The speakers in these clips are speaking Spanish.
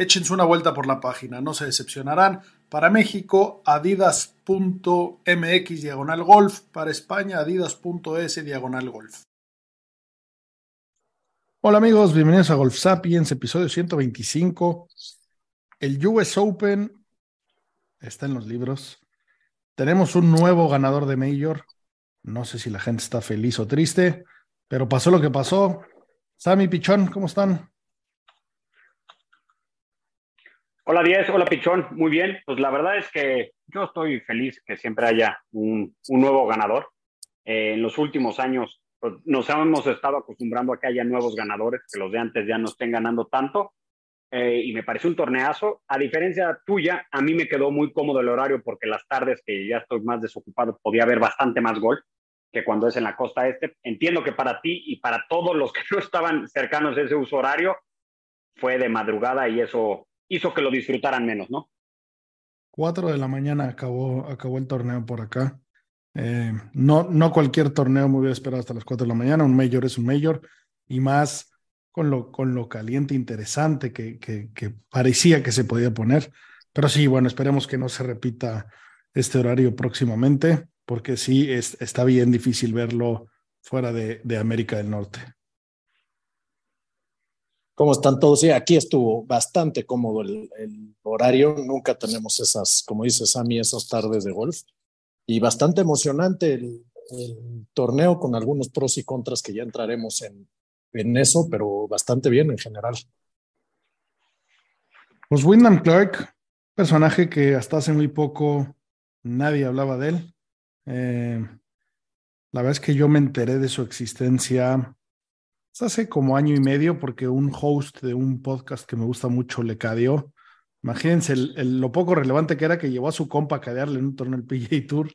Échense una vuelta por la página, no se decepcionarán. Para México, adidas.mx diagonal golf. Para España, adidas.es diagonal golf. Hola amigos, bienvenidos a Golf Sapiens, episodio 125. El US Open está en los libros. Tenemos un nuevo ganador de Major. No sé si la gente está feliz o triste, pero pasó lo que pasó. Sammy Pichón, ¿cómo están? Hola Diez, hola Pichón, muy bien. Pues la verdad es que yo estoy feliz que siempre haya un, un nuevo ganador. Eh, en los últimos años pues, nos hemos estado acostumbrando a que haya nuevos ganadores, que los de antes ya no estén ganando tanto. Eh, y me parece un torneazo. A diferencia tuya, a mí me quedó muy cómodo el horario porque las tardes que ya estoy más desocupado podía haber bastante más gol que cuando es en la costa este. Entiendo que para ti y para todos los que no estaban cercanos a ese uso horario fue de madrugada y eso hizo que lo disfrutaran menos, ¿no? Cuatro de la mañana acabó, acabó el torneo por acá. Eh, no, no cualquier torneo me hubiera esperado hasta las cuatro de la mañana. Un mayor es un mayor y más con lo, con lo caliente interesante que, que, parecía que se podía poner. Pero sí, bueno, esperemos que no se repita este horario próximamente, porque sí es, está bien difícil verlo fuera de, de América del Norte. ¿Cómo están todos? Sí, aquí estuvo bastante cómodo el, el, horario. Nunca tenemos esas, como dice Sammy, esas tardes de golf. Y bastante emocionante el, el, torneo con algunos pros y contras que ya entraremos en, en eso, pero bastante bien en general. Pues Wyndham Clark, personaje que hasta hace muy poco nadie hablaba de él. Eh, la verdad es que yo me enteré de su existencia hace como año y medio porque un host de un podcast que me gusta mucho le cadeó. Imagínense lo poco relevante que era que llevó a su compa a cadearle en un torneo del PGA Tour.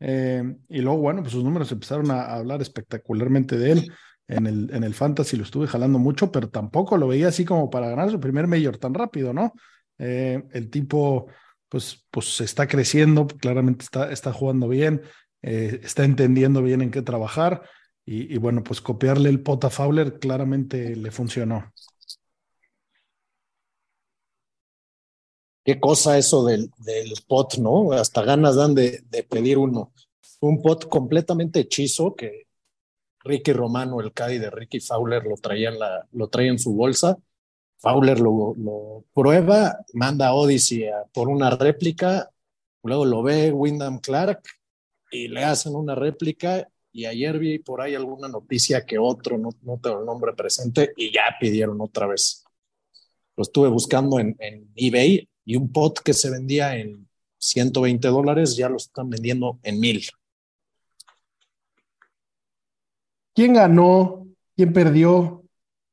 Eh, y luego, bueno, pues sus números empezaron a, a, hablar espectacularmente de él. En el, en el Fantasy lo estuve jalando mucho, pero tampoco lo veía así como para ganar su primer mayor tan rápido, ¿no? Eh, el tipo, pues, pues está creciendo, claramente está, está jugando bien, eh, está entendiendo bien en qué trabajar. Y, y, bueno, pues copiarle el pot a Fowler claramente le funcionó. Qué cosa eso del, del pot, ¿no? Hasta ganas dan de, de, pedir uno. Un pot completamente hechizo que Ricky Romano, el Caddy de Ricky Fowler, lo traía en, la, lo traía en su bolsa. Fowler lo, lo prueba, manda a Odyssey a, por una réplica, luego lo ve Wyndham Clark y le hacen una réplica y ayer vi por ahí alguna noticia que otro, no, no tengo el nombre presente, y ya pidieron otra vez. Lo estuve buscando en, eBay y un pot que se vendía en 120 dólares ya lo están vendiendo en mil. ¿Quién ganó? ¿Quién perdió?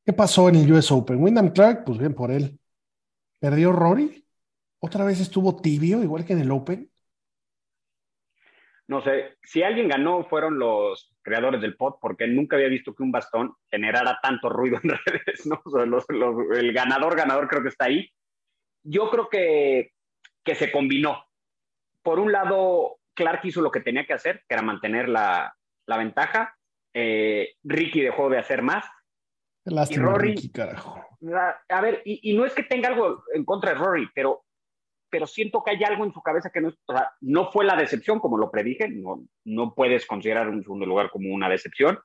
¿Qué pasó en el US Open? Wyndham Clark, pues bien por él. ¿Perdió Rory? ¿Otra vez estuvo tibio, igual que en el Open? No sé, si alguien ganó fueron los creadores del pod, porque nunca había visto que un bastón generara tanto ruido en redes, ¿no? O sea, los, los, el ganador, ganador creo que está ahí. Yo creo que, que se combinó. Por un lado, Clark hizo lo que tenía que hacer, que era mantener la, la ventaja. Eh, Ricky dejó de hacer más. Lástima, y Rory, Ricky, carajo. A ver, y, y no es que tenga algo en contra de Rory, pero pero siento que hay algo en su cabeza que no, o sea, no fue la decepción, como lo predije, no, no puedes considerar un segundo lugar como una decepción,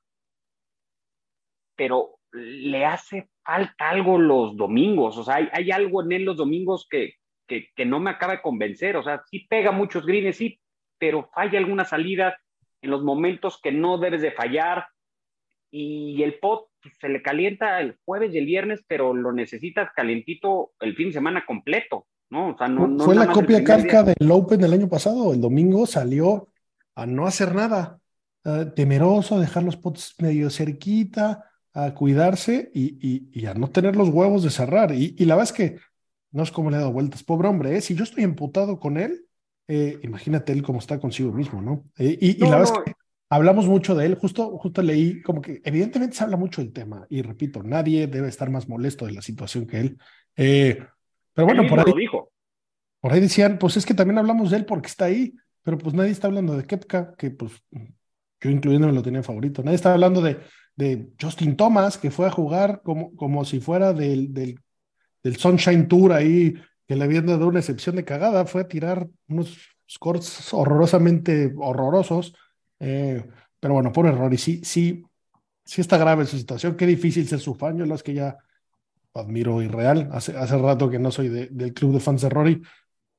pero le hace falta algo los domingos, o sea, hay, algo en él los domingos que, que, no me acaba de convencer, o sea, sí pega muchos greens, sí, pero falla alguna salida, en los momentos que no debes de fallar. Y el pot se le calienta el jueves y el viernes, pero lo necesitas calientito el fin de semana completo, ¿no? O sea, no, no Fue la copia día. del Open del año pasado. El domingo salió a no hacer nada, eh, temeroso, a dejar los pots medio cerquita, a cuidarse y, y- y a no tener los huevos de cerrar. Y, y la verdad es que no es como le he dado vueltas, pobre hombre, ¿eh? Si yo estoy emputado con él, eh, imagínate él cómo está consigo mismo, ¿no? Eh, y, y No, la verdad no, es que hablamos mucho de él, justo, justo leí como que evidentemente se habla mucho del tema y repito, nadie debe estar más molesto de la situación que él. Pero bueno, por ahí, lo dijo. por ahí decían, pues es que también hablamos de él porque está ahí, pero pues nadie está hablando de Kepka, que pues yo incluyéndome lo tenía favorito. Nadie está hablando de, de Justin Thomas, que fue a jugar como, como si fuera del, del, del Sunshine Tour ahí, que le habían dado una excepción de cagada, fue a tirar unos scores horrorosamente horrorosos. Eh, pero bueno, por error. Y sí, sí, sí está grave su situación. Qué difícil ser su fan. Yo las que ya admiro irreal. Hace, hace rato que no soy de- del club de fans de Rory,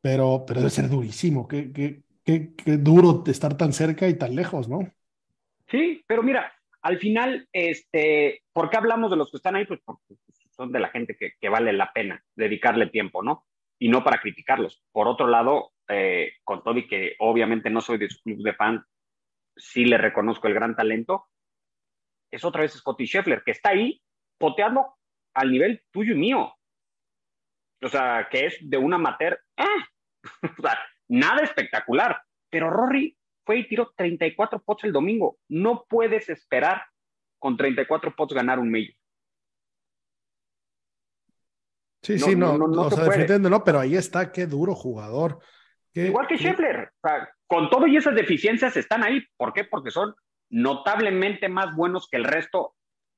pero, pero debe ser durísimo. Qué, qué, qué, qué duro estar tan cerca y tan lejos, ¿no? Sí, pero mira, al final, este, ¿por qué hablamos de los que están ahí? Pues porque son de la gente que, vale la pena dedicarle tiempo, ¿no? Y no para criticarlos. Por otro lado, eh, con todo y que obviamente no soy de su club de fans, sí le reconozco el gran talento, es otra vez Scotty Scheffler, que está ahí poteando al nivel tuyo y mío. O sea, que es de un amateur, ¡ah! o sea, nada espectacular. Pero Rory fue y tiró 34 pots el domingo. No puedes esperar con 34 pots ganar un medio. Sí, No, sí, no, no, no, no o se sea, defendiendo, no, pero ahí está, qué duro jugador. Qué- Igual que qué- Scheffler. O sea, con todo y esas deficiencias están ahí. ¿Por qué? Porque son notablemente más buenos que el resto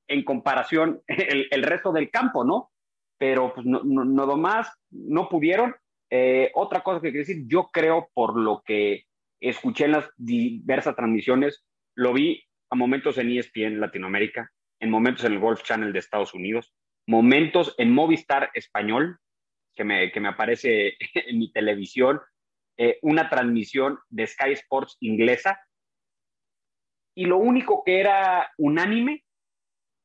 en comparación, el, resto del campo, ¿no? Pero pues no, no, no más, no pudieron. Eh, otra cosa que quiero decir, yo creo por lo que escuché en las diversas transmisiones, lo vi a momentos en ESPN Latinoamérica, en momentos en el Golf Channel de Estados Unidos, momentos en Movistar Español, que me, que me aparece en mi televisión, eh, una transmisión de Sky Sports inglesa, y lo único que era unánime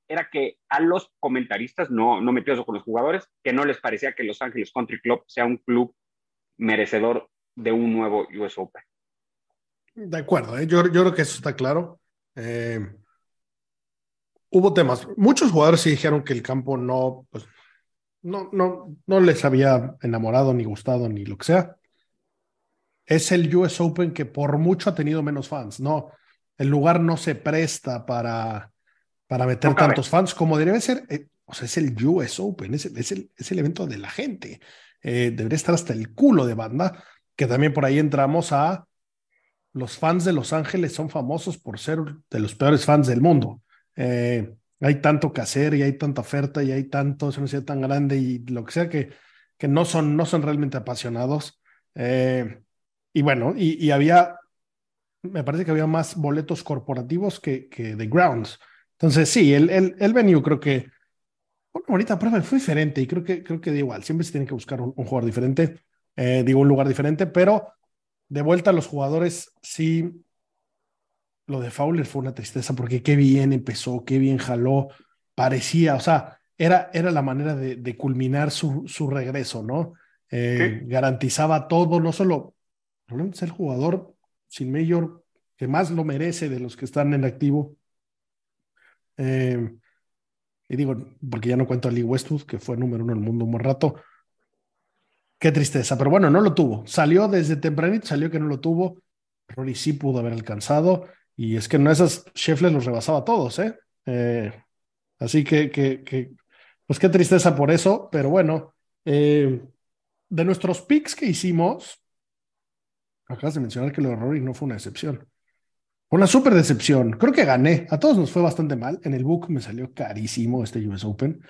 era que a los comentaristas, no, no metidos con los jugadores, que no les parecía que Los Ángeles Country Club sea un club merecedor de un nuevo US Open. De acuerdo, ¿eh? yo, yo creo que eso está claro. Eh, hubo temas. Muchos jugadores sí dijeron que el campo no, pues, no, no, no les había enamorado, ni gustado, ni lo que sea. Es el US Open que por mucho ha tenido menos fans. No, el lugar no se presta para, para meter tantos fans como debe ser. eh, o sea, es el US Open, es el, es el, es el evento de la gente. Eh, debería estar hasta el culo de banda, que también por ahí entramos a los fans de Los Ángeles son famosos por ser de los peores fans del mundo. Eh, hay tanto que hacer y hay tanta oferta y hay tanto, es una ciudad tan grande y lo que sea que, que no, son, no son realmente apasionados. Eh, y bueno, y, y había, me parece que había más boletos corporativos que, que de grounds. Entonces, sí, el, el, el venue creo que, una bonita prueba, fue diferente y creo que, creo que da igual, siempre se tiene que buscar un, un jugador diferente, eh, digo, un lugar diferente, pero de vuelta a los jugadores, sí, lo de Fowler fue una tristeza porque qué bien empezó, qué bien jaló, parecía, o sea, era, era la manera de, de culminar su, su regreso, ¿no? Eh, Garantizaba todo, no solo, es el jugador sin mayor que más lo merece de los que están en activo. Eh, y digo, porque ya no cuento a Lee Westwood, que fue número uno en el mundo un buen rato. Qué tristeza, pero bueno, no lo tuvo. Salió desde tempranito, salió que no lo tuvo. Rory sí pudo haber alcanzado. Y es que no esas Scheffler los rebasaba a todos, ¿eh? eh así que, pues qué tristeza por eso, pero bueno, de nuestros picks que hicimos, acabas de mencionar que lo de Rory no fue una excepción. Una súper decepción. Creo que gané. A todos nos fue bastante mal. En el book me salió carísimo este US Open.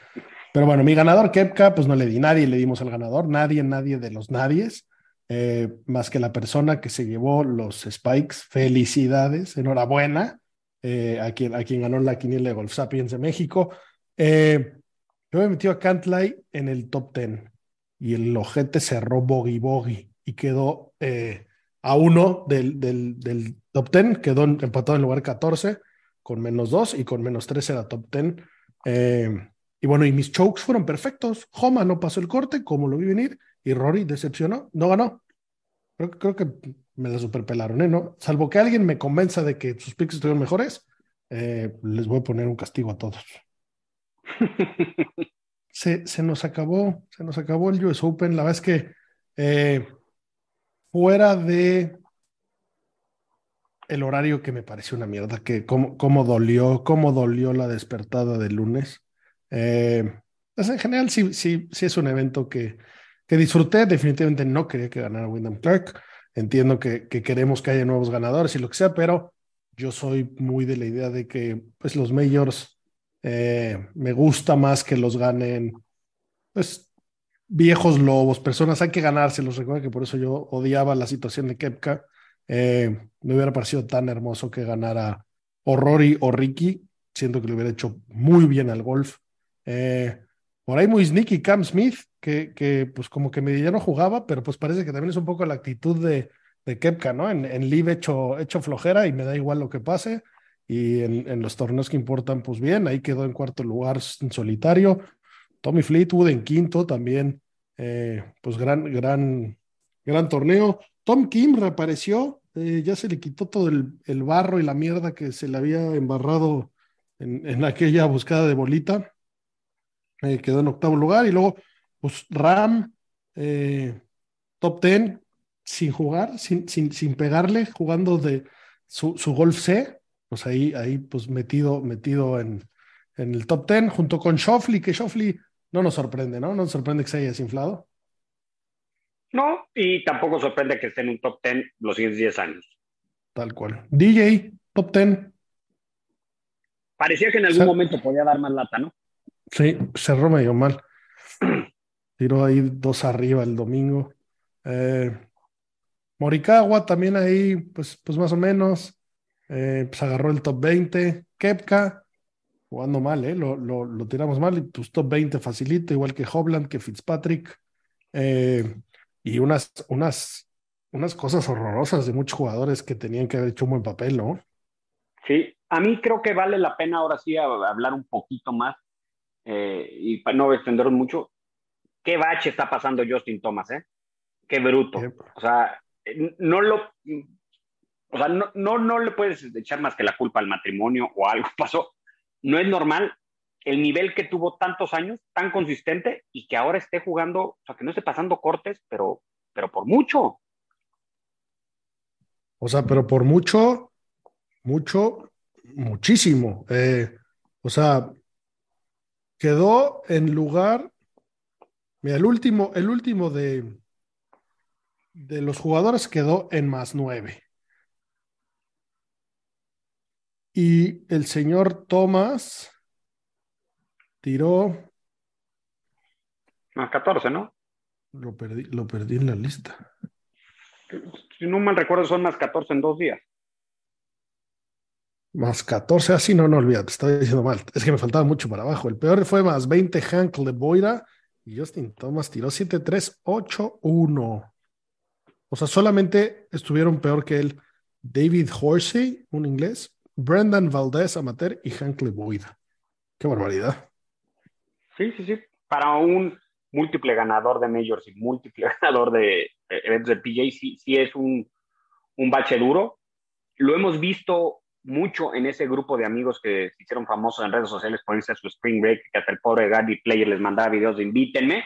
Pero bueno, mi ganador, Kepka, pues no le di. Nadie le dimos al ganador. Nadie, nadie de los nadies. Eh, más que la persona que se llevó los Spikes. Felicidades. Enhorabuena. Eh, a, quien, a quien ganó la quiniela de Golf Sapiens de México. Eh, yo me metí a Cantlay en el top 10 y el ojete cerró bogey bogey y quedó a uno del, del, del top 10, quedó empatado en lugar 14 con menos 2 y con menos 3 era top 10. Eh, y bueno, y mis chokes fueron perfectos. Homa no pasó el corte, como lo vi venir, y Rory decepcionó, no ganó. Creo, creo que me la superpelaron, ¿eh? ¿No? Salvo que alguien me convenza de que sus picks estuvieron mejores, eh, les voy a poner un castigo a todos. se, se, nos acabó, se nos acabó el US Open. La verdad es que eh, fuera de el horario que me pareció una mierda, que cómo, cómo dolió, cómo dolió la despertada del lunes. Eh, pues en general sí, sí, sí es un evento que, que disfruté. Definitivamente no quería que ganara Wyndham Clark. Entiendo que, que, queremos que haya nuevos ganadores y lo que sea, pero yo soy muy de la idea de que pues los majors eh, me gusta más que los ganen pues viejos lobos, personas, hay que ganárselos. Recuerda que por eso yo odiaba la situación de Kepka. Eh, me hubiera parecido tan hermoso que ganara o Rory o Ricky. Siento que le hubiera hecho muy bien al golf. Eh, por ahí muy sneaky Cam Smith, que, pues como que me ya no jugaba, pero pues parece que también es un poco la actitud de, de Kepka, ¿no? En, en Live hecho, hecho flojera y me da igual lo que pase. Y en, en, los torneos que importan, pues bien, ahí quedó en cuarto lugar en solitario. Tommy Fleetwood en quinto también, eh, pues gran, gran, gran torneo. Tom Kim reapareció, eh, ya se le quitó todo el, barro y la mierda que se le había embarrado en, aquella buscada de bolita. Eh, quedó en octavo lugar y luego, pues Ram, top ten, sin jugar, sin, sin, sin pegarle, jugando de su, su golf C, pues ahí, ahí pues metido, metido en, en el top ten, junto con Shoffley, que Shoffley no nos sorprende, ¿no? No nos sorprende que se haya desinflado. No, y tampoco sorprende que esté en un top 10 los siguientes 10 años. Tal cual. DJ, top 10. Parecía que en algún momento podía dar más lata, ¿no? Sí, cerró medio mal. Tiró ahí dos arriba el domingo. Eh, Morikawa también ahí, pues, pues más o menos. Eh, pues agarró el top 20. Kepka, jugando mal, ¿eh? Lo, lo, lo, tiramos mal. Y pues top 20 facilito, igual que Hobland, que Fitzpatrick. Eh, y unas, unas, unas cosas horrorosas de muchos jugadores que tenían que haber hecho un buen papel, ¿no? Sí, a mí creo que vale la pena ahora sí hablar un poquito más eh, y para no extenderos mucho. ¿Qué bache está pasando Justin Thomas, eh? Qué bruto. Yep. O sea, no lo. O sea, no, no, no le puedes echar más que la culpa al matrimonio o algo pasó. No es normal el nivel que tuvo tantos años, tan consistente, y que ahora esté jugando, o sea, que no esté pasando cortes, pero, pero por mucho. O sea, pero por mucho, mucho, muchísimo. Eh, o sea, quedó en lugar. Mira, el último, el último de, de los jugadores quedó en más nueve. Y el señor Thomas tiró. Más 14, ¿no? Lo perdí, lo perdí en la lista. Si no mal recuerdo, son más 14 en dos días. Más 14, así no, no olvídate, estaba diciendo mal. Es que me faltaba mucho para abajo. El peor fue más 20 Hank Leboira y Justin Thomas tiró 7-3-8-1. O sea, solamente estuvieron peor que él David Horsey, un inglés, Brendan Valdez, amateur, y Hank Leboira. Qué barbaridad. Sí, sí, sí. Para un múltiple ganador de Majors y múltiple ganador de eventos de PJ, sí, sí es un, un bache duro. Lo hemos visto mucho en ese grupo de amigos que se hicieron famosos en redes sociales por irse a su Spring Break, que hasta el pobre Gary Player les mandaba videos de invítenme.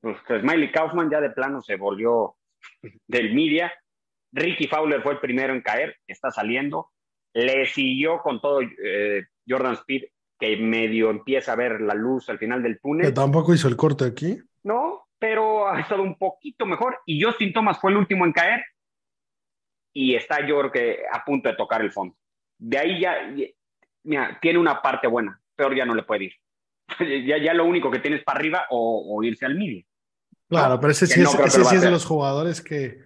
Pues, Smiley Kaufman ya de plano se volvió del media. Ricky Fowler fue el primero en caer, está saliendo. Le siguió con todo eh, Jordan Speed, que medio empieza a ver la luz al final del túnel. Que tampoco hizo el corte aquí. No, pero ha estado un poquito mejor. Y Justin Thomas fue el último en caer. Y está, yo creo que a punto de tocar el fondo. De ahí ya, mira, tiene una parte buena. Peor ya no le puede ir. ya, ya lo único que tiene es para arriba o, o irse al medio. Claro, pero ese sí, no es, ese sí es de los jugadores que,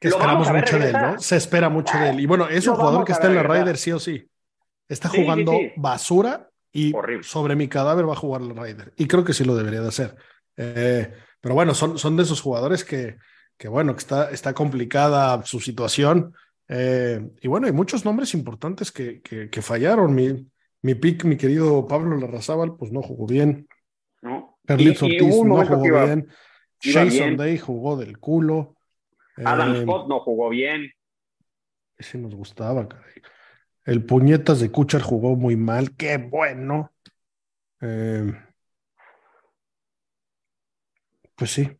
que esperamos mucho de él, ¿no? Se espera mucho de él. Y bueno, es un jugador que está en la Ryder sí o sí. Está sí, jugando sí, sí. basura y Horrible. sobre mi cadáver va a jugar el Ryder. Y creo que sí lo debería de hacer. Eh, pero bueno, son, son de esos jugadores que, que bueno, que está, está complicada su situación. Eh, y bueno, hay muchos nombres importantes que, que, fallaron. Mi, mi pick, mi querido Pablo Larrazábal, pues no jugó bien. No. Ortiz no jugó bien. Jason Day jugó del culo. Adam eh, Scott no jugó bien. Ese nos gustaba, caray. El puñetas de Kuchar jugó muy mal. Qué bueno. Eh, pues sí.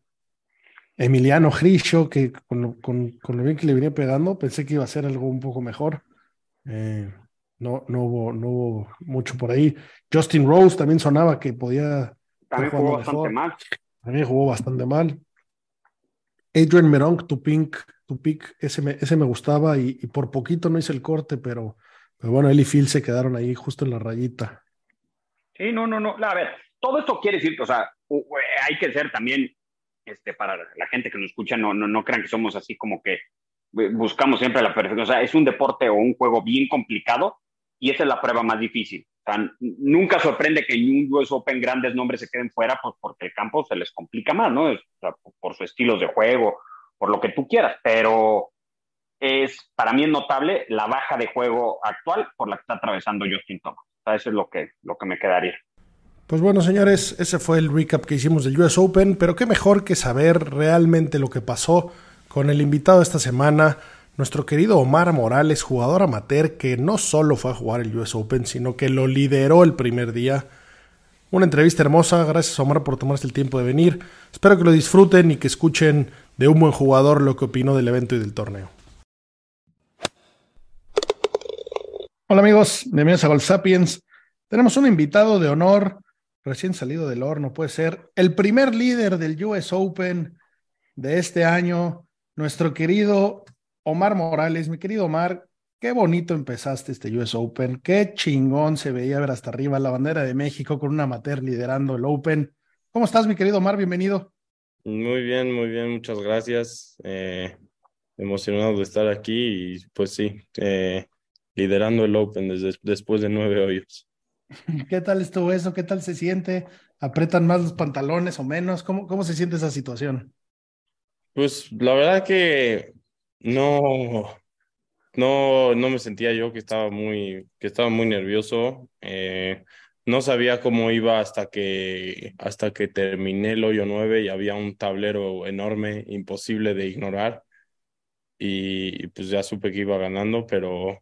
Emiliano Grisho, que con lo, con, lo, bien que le venía pegando, pensé que iba a ser algo un poco mejor. Eh, no, no, hubo, no hubo mucho por ahí. Justin Rose también sonaba que podía. También jugó bastante mal. También jugó bastante mal. Adrian Meronk, tu pink, tu pick, ese me, ese me gustaba y, por poquito no hice el corte, pero, pero bueno, él y Phil se quedaron ahí justo en la rayita. Sí, no, no, no. A ver, todo esto quiere decir, o sea, hay que ser también, este, para la gente que nos escucha, no, no, no crean que somos así como que buscamos siempre la perfección. O sea, es un deporte o un juego bien complicado y esa es la prueba más difícil. O sea, nunca sorprende que en un US Open grandes nombres se queden fuera pues porque el campo se les complica más, ¿no? por sus estilos de juego, por lo que tú quieras, pero es para mí es notable la baja de juego actual por la que está atravesando Justin Thomas. O sea, eso es lo que, lo que me quedaría. Pues bueno, señores, ese fue el recap que hicimos del US Open, pero qué mejor que saber realmente lo que pasó con el invitado esta semana, nuestro querido Omar Morales, jugador amateur que no solo fue a jugar el US Open, sino que lo lideró el primer día. Una entrevista hermosa, gracias Omar por tomarse el tiempo de venir. Espero que lo disfruten y que escuchen de un buen jugador lo que opinó del evento y del torneo. Hola amigos, bienvenidos a Golf Sapiens. Tenemos un invitado de honor recién salido del horno, puede ser el primer líder del US Open de este año, nuestro querido Omar Morales. Mi querido Omar, qué bonito empezaste este US Open, qué chingón se veía ver hasta arriba la bandera de México con un amateur liderando el Open. ¿Cómo estás, mi querido Omar? Bienvenido. Muy bien, muy bien, muchas gracias. Eh, emocionado de estar aquí y pues sí, eh, liderando el Open desde, después de nueve hoyos. ¿Qué tal estuvo eso? ¿Qué tal se siente? ¿Apretan más los pantalones o menos? ¿Cómo, cómo se siente esa situación? Pues la verdad que no, no, no me sentía yo que estaba muy, que estaba muy nervioso. Eh, no sabía cómo iba hasta que, hasta que terminé el hoyo 9 y había un tablero enorme, imposible de ignorar. Y pues ya supe que iba ganando, pero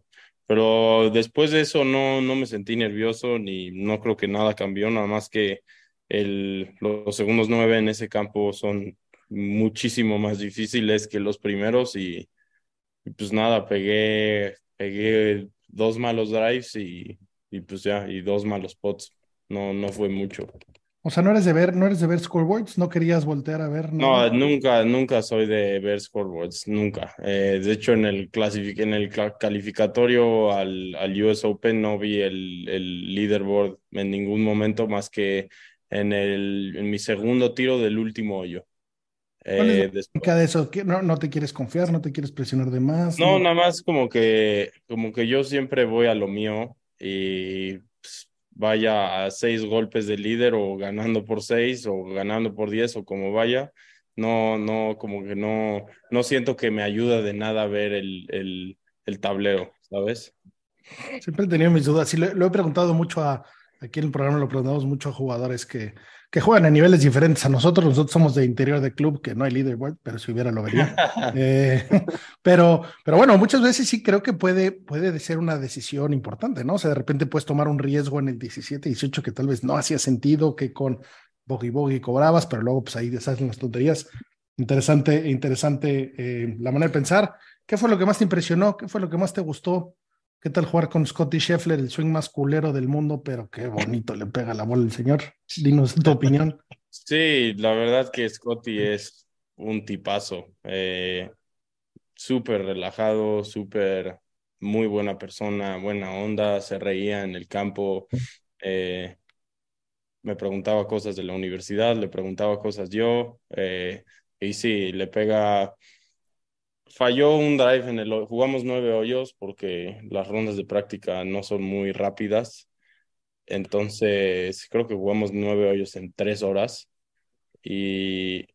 pero después de eso no, no me sentí nervioso ni no creo que nada cambió, nada más que el, los segundos nueve en ese campo son muchísimo más difíciles que los primeros y, pues nada, pegué, pegué dos malos drives y, y pues ya, y dos malos pots. No, no fue mucho. O sea, no eres de ver, no eres de ver scoreboards, no querías voltear a ver. No, nunca, nunca soy de ver scoreboards, nunca. Eh, de hecho, en el, en el calificatorio al, al, US Open no vi el, el leaderboard en ningún momento más que en, el, en mi segundo tiro del último hoyo. Eh, de eso? ¿No, ¿No te quieres confiar? ¿No te quieres presionar de más? No, nada más como que, como que yo siempre voy a lo mío y vaya a seis golpes de líder o ganando por seis o ganando por diez o como vaya, no, no, como que no, no siento que me ayuda de nada ver el, el, el tablero, ¿sabes? Siempre he tenido mis dudas. Sí, lo, he preguntado mucho a, aquí en el programa, lo preguntamos mucho a jugadores que, que juegan a niveles diferentes a nosotros. Nosotros somos de interior de club, que no hay leaderboard, pero si hubiera lo vería. Eh, pero, pero bueno, muchas veces sí creo que puede, puede ser una decisión importante, ¿no? O sea, de repente puedes tomar un riesgo en el 17, 18 que tal vez no hacía sentido, que con bogey bogey cobrabas, pero luego pues ahí deshacen las tonterías. Interesante, interesante eh, la manera de pensar. ¿Qué fue lo que más te impresionó? ¿Qué fue lo que más te gustó ¿Qué tal jugar con Scotty Scheffler, el swing más culero del mundo? Pero qué bonito le pega la bola el señor. Dinos tu opinión. Sí, la verdad que Scotty es un tipazo. Eh, súper relajado, súper muy buena persona, buena onda, se reía en el campo. Eh, me preguntaba cosas de la universidad, le preguntaba cosas yo. Eh, y sí, le pega falló un drive en el jugamos nueve hoyos porque las rondas de práctica no son muy rápidas. Entonces, creo que jugamos nueve hoyos en tres horas. Y,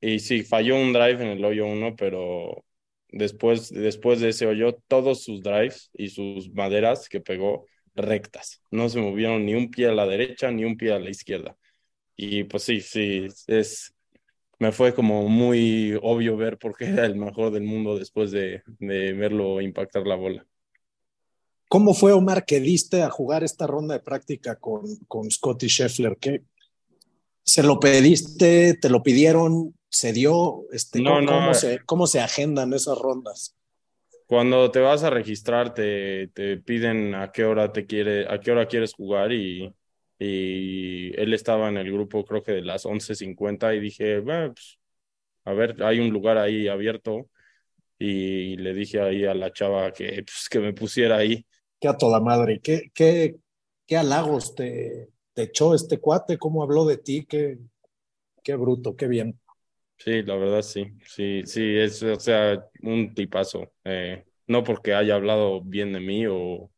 y sí, falló un drive en el hoyo uno, pero después, después de ese hoyo, todos sus drives y sus maderas que pegó rectas. No se movieron ni un pie a la derecha ni un pie a la izquierda. Y pues sí, sí, es, me fue como muy obvio ver por qué era el mejor del mundo después de, de verlo impactar la bola. ¿Cómo fue, Omar, que diste a jugar esta ronda de práctica con, con Scotty Scheffler? ¿Qué, ¿Se lo pediste? ¿Te lo pidieron? ¿Se dio? Este, No, ¿cómo, no, cómo se, ¿Cómo se agendan esas rondas? Cuando te vas a registrar, te, te piden a qué hora te quiere, a qué hora quieres jugar y, y él estaba en el grupo creo que de las 11:50 y dije, bueno, pues, a ver, hay un lugar ahí abierto y le dije ahí a la chava que, pues, que me pusiera ahí. ¿Qué a toda madre? ¿Qué, qué, qué halagos te, te echó este cuate? ¿Cómo habló de ti? Qué, qué bruto, qué bien. Sí, la verdad sí, sí, sí, es, o sea, un tipazo. Eh, no porque haya hablado bien de mí o,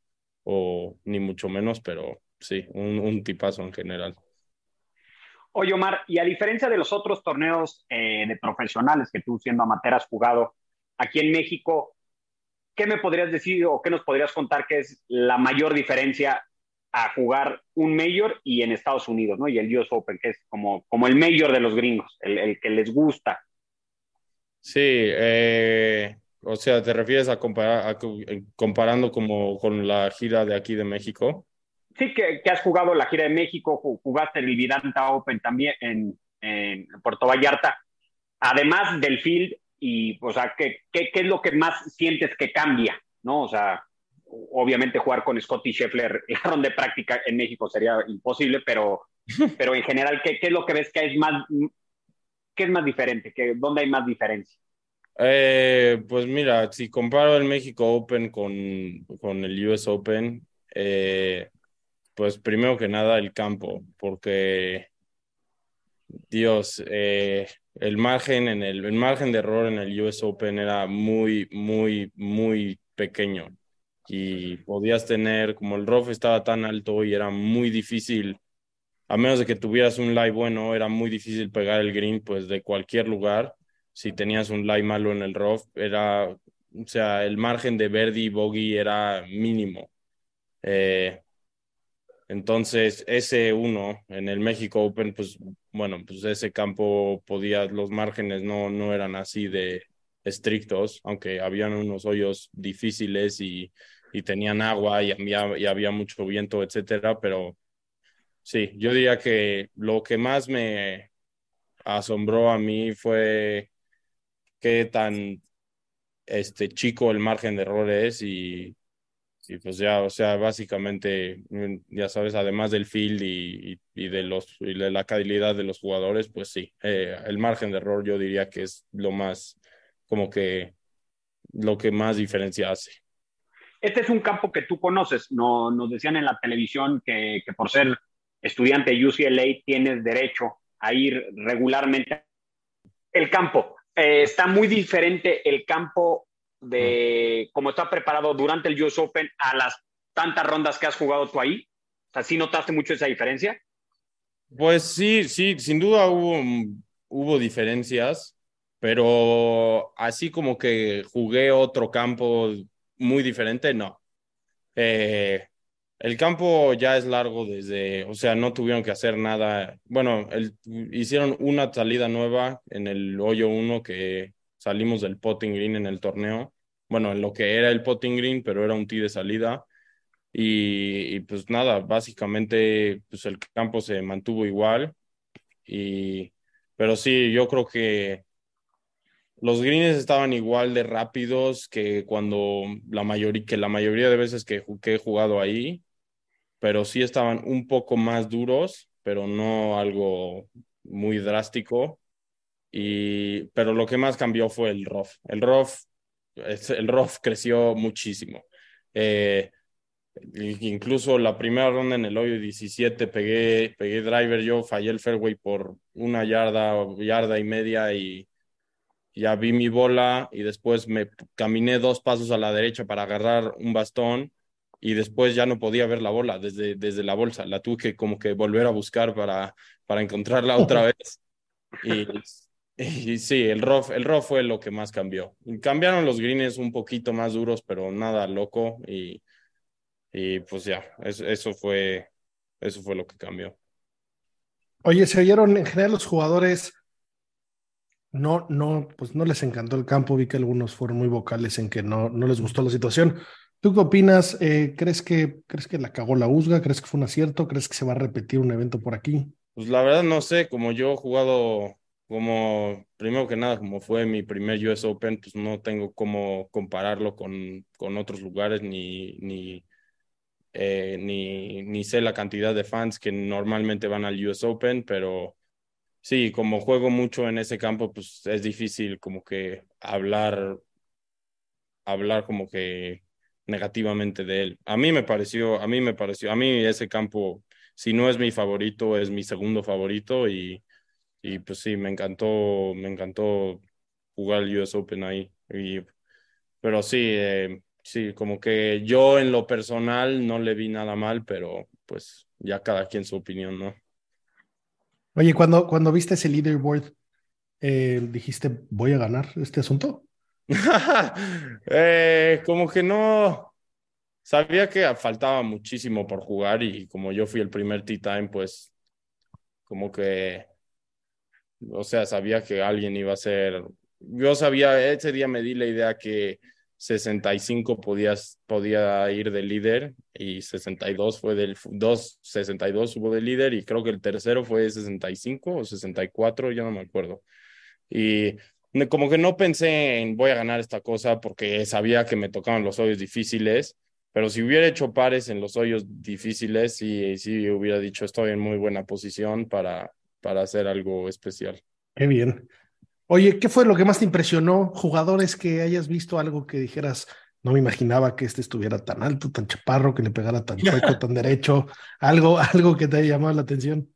o ni mucho menos, pero sí, un, un tipazo en general. Oye, Omar, y a diferencia de los otros torneos eh, de profesionales que tú siendo amateur has jugado aquí en México, ¿qué me podrías decir o qué nos podrías contar que es la mayor diferencia a jugar un Major y en Estados Unidos, ¿no? Y el US Open, que es como, como el Major de los gringos, el, el que les gusta. Sí, eh, o sea, ¿te refieres a comparar, a eh, comparando como con la gira de aquí de México? Sí, que, que has jugado la gira de México, ju- jugaste el Vidanta Open también en, en Puerto Vallarta, además del field, y, o sea, ¿qué, qué, qué es lo que más sientes que cambia, ¿no? O sea, obviamente jugar con Scotty Scheffler la ronda de práctica en México sería imposible, pero, pero en general, ¿qué, ¿qué es lo que ves que es más, qué es más diferente? ¿Qué, ¿Dónde hay más diferencia? Eh, pues mira, si comparo el México Open con, con el US Open, eh, pues primero que nada el campo, porque Dios, eh, el margen en el, margen de error en el US Open era muy, muy, muy pequeño y podías tener, como el rough estaba tan alto y era muy difícil, a menos de que tuvieras un lie bueno, era muy difícil pegar el green, pues de cualquier lugar. Si tenías un lie malo en el rough, era, o sea, el margen de birdie y bogey era mínimo. Eh, entonces, ese uno en el México Open, pues bueno, pues ese campo podía, los márgenes no, no eran así de estrictos, aunque habían unos hoyos difíciles y, y tenían agua y había, y había mucho viento, etcétera, pero sí, yo diría que lo que más me asombró a mí fue qué tan este, chico el margen de error es y y pues ya, o sea, básicamente, mm, ya sabes, además del field y, y, y de los, y de la calidad de los jugadores, pues sí, eh, el margen de error yo diría que es lo más, como que, lo que más diferencia hace. Este es un campo que tú conoces, no, nos decían en la televisión que, que por ser estudiante de UCLA tienes derecho a ir regularmente. El campo, eh, está muy diferente el campo de cómo está preparado durante el US Open a las tantas rondas que has jugado tú ahí? O sea, ¿sí notaste mucho esa diferencia? Pues sí, sí, sin duda hubo, hubo diferencias, pero así como que jugué otro campo muy diferente, no. Eh, el campo ya es largo desde, o sea, no tuvieron que hacer nada. Bueno, el, hicieron una salida nueva en el hoyo 1 que salimos del potting green en el torneo. Bueno, en lo que era el potting green, pero era un tee de salida. Y, y, pues nada, básicamente pues el campo se mantuvo igual. Y, pero sí, yo creo que los greens estaban igual de rápidos que cuando la mayoría, que la mayoría de veces que, que he jugado ahí, pero sí estaban un poco más duros, pero no algo muy drástico. Y, pero lo que más cambió fue el rough. El rough, el rough creció muchísimo. Eh, incluso la primera ronda en el hoyo 17 pegué, pegué driver, yo fallé el fairway por una yarda o yarda y media y ya vi mi bola y después me caminé dos pasos a la derecha para agarrar un bastón y después ya no podía ver la bola desde, desde la bolsa. La tuve que como que volver a buscar para, para encontrarla otra vez. Y, Y sí, el rough, el rough fue lo que más cambió. Cambiaron los greens un poquito más duros, pero nada loco. Y, y pues ya, eso, eso, fue, eso fue lo que cambió. Oye, se oyeron en general los jugadores. No, no, pues no les encantó el campo. Vi que algunos fueron muy vocales en que no, no les gustó la situación. ¿Tú qué opinas? Eh, ¿crees, que, ¿Crees que la cagó la USGA? ¿Crees que fue un acierto? ¿Crees que se va a repetir un evento por aquí? Pues la verdad no sé, como yo he jugado, como primero que nada, como fue mi primer US Open, pues no tengo cómo compararlo con, con otros lugares ni, ni, eh, ni, ni sé la cantidad de fans que normalmente van al US Open, pero sí, como juego mucho en ese campo, pues es difícil como que hablar, hablar como que negativamente de él. A mí me pareció, a mí me pareció, a mí ese campo, si no es mi favorito, es mi segundo favorito y, y pues sí, me encantó, me encantó jugar el US Open ahí. Y, pero sí, eh, sí, como que yo en lo personal no le vi nada mal, pero pues ya cada quien su opinión, ¿no? Oye, cuando, cuando viste ese leaderboard, eh, dijiste, voy a ganar este asunto. eh, como que no, sabía que faltaba muchísimo por jugar y como yo fui el primer tea time, pues como que, o sea, sabía que alguien iba a ser, yo sabía, ese día me di la idea que 65 podías, podía ir de líder y 62 fue del, 2, 62 hubo de líder y creo que el tercero fue 65 o 64, ya no me acuerdo. Y como que no pensé en voy a ganar esta cosa porque sabía que me tocaban los hoyos difíciles, pero si hubiera hecho pares en los hoyos difíciles, sí, sí hubiera dicho estoy en muy buena posición para, para hacer algo especial. Qué bien. Oye, ¿qué fue lo que más te impresionó? Jugadores que hayas visto algo que dijeras, no me imaginaba que este estuviera tan alto, tan chaparro, que le pegara tan chueco, tan derecho, algo, algo que te haya llamado la atención.